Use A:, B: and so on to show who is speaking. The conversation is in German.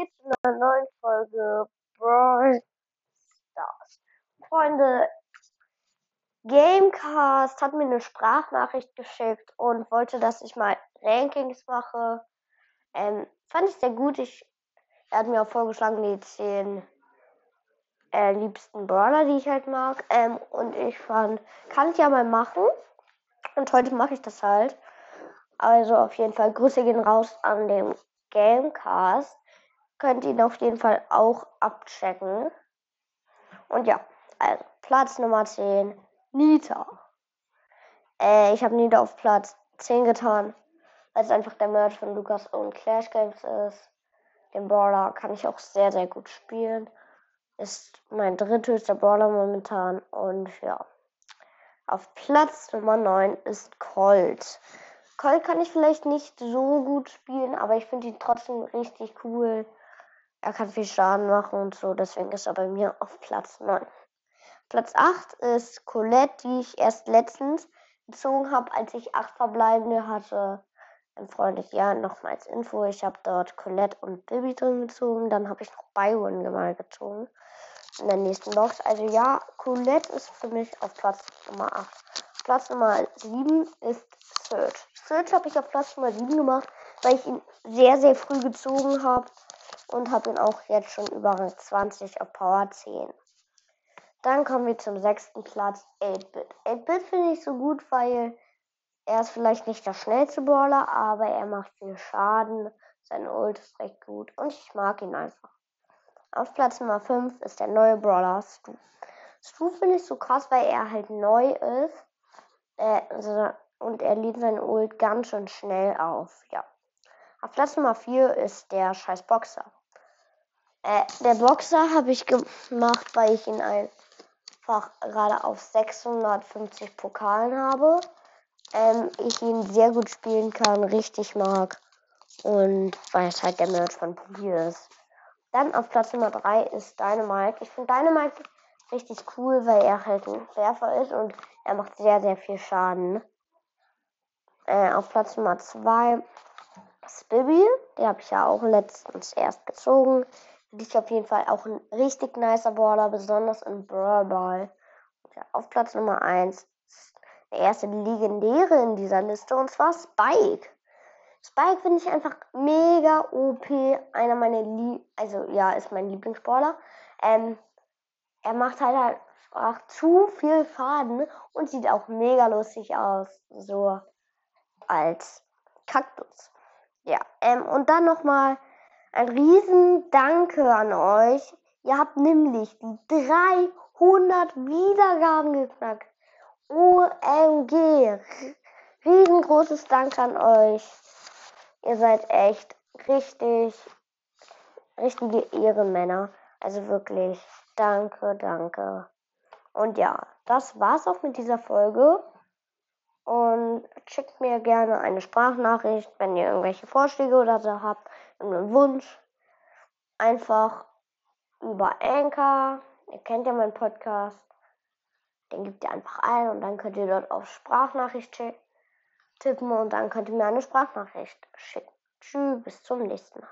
A: hier zu einer neuen Folge Brawl Stars. Freunde, Gamecast hat mir eine Sprachnachricht geschickt und wollte, dass ich mal Rankings mache. Ähm, fand ich sehr gut. Ich, er hat mir auch vorgeschlagen, die 10 äh, liebsten Brawler, die ich halt mag. Ähm, und ich fand, kann ich ja mal machen. Und heute mache ich das halt. Also auf jeden Fall Grüße gehen raus an den Gamecast. Könnt ihr ihn auf jeden Fall auch abchecken. Und ja, also Platz Nummer 10, Nita. Äh, ich habe Nita auf Platz 10 getan, weil es einfach der Merch von Lukas und Clash Games ist. Den Brawler kann ich auch sehr, sehr gut spielen. Ist mein dritthöchster Brawler momentan. Und ja. Auf Platz Nummer 9 ist Colt. Colt kann ich vielleicht nicht so gut spielen, aber ich finde ihn trotzdem richtig cool. Er kann viel Schaden machen und so, deswegen ist er bei mir auf Platz 9. Platz 8 ist Colette, die ich erst letztens gezogen habe, als ich 8 verbleibende hatte. Ein Freund, ja, nochmals Info. Ich habe dort Colette und Bibi drin gezogen. Dann habe ich noch Byron mal gezogen. In der nächsten Box. Also ja, Colette ist für mich auf Platz Nummer 8. Platz Nummer 7 ist Search. Search habe ich auf Platz Nummer 7 gemacht, weil ich ihn sehr, sehr früh gezogen habe und habe ihn auch jetzt schon über Rang 20 auf Power 10. Dann kommen wir zum sechsten Platz, 8-Bit. 8-Bit finde ich so gut, weil er ist vielleicht nicht der schnellste Brawler, aber er macht viel Schaden. Sein Ult ist recht gut und ich mag ihn einfach. Auf Platz Nummer 5 ist der neue Brawler Stu. Stu finde ich so krass, weil er halt neu ist. Äh, also, und er lädt seinen Ult ganz schön schnell auf. Ja. Auf Platz Nummer 4 ist der scheiß Boxer. Äh, der Boxer habe ich gemacht, weil ich ihn einfach gerade auf 650 Pokalen habe. Ähm, ich ihn sehr gut spielen kann, richtig mag. Und weil es halt der Merch von Poki ist. Dann auf Platz Nummer 3 ist Dynamite. Ich finde Dynamite richtig cool, weil er halt ein Werfer ist und er macht sehr, sehr viel Schaden. Äh, auf Platz Nummer 2 ist Bibi. Der habe ich ja auch letztens erst gezogen. Finde ich auf jeden Fall auch ein richtig nicer Brawler, besonders im Brawl Ball. Ja, auf Platz Nummer 1 der erste Legendäre in dieser Liste und zwar Spike. Spike finde ich einfach mega OP. Einer meiner Lie also ja, ist mein Lieblingsbrawler. Ähm, er macht halt einfach zu viel Faden und sieht auch mega lustig aus. So als Kaktus. Ja, ähm, und dann nochmal ein riesen Danke an euch. Ihr habt nämlich die 300 Wiedergaben geknackt. OMG. Riesengroßes Dank an euch. Ihr seid echt richtig, richtige Ehrenmänner. Also wirklich, danke, danke. Und ja, das war's auch mit dieser Folge. Schickt mir gerne eine Sprachnachricht, wenn ihr irgendwelche Vorschläge oder so habt, einen Wunsch. Einfach über Anchor. Ihr kennt ja meinen Podcast. Den gebt ihr einfach ein und dann könnt ihr dort auf Sprachnachricht tippen und dann könnt ihr mir eine Sprachnachricht schicken. Tschüss, bis zum nächsten Mal.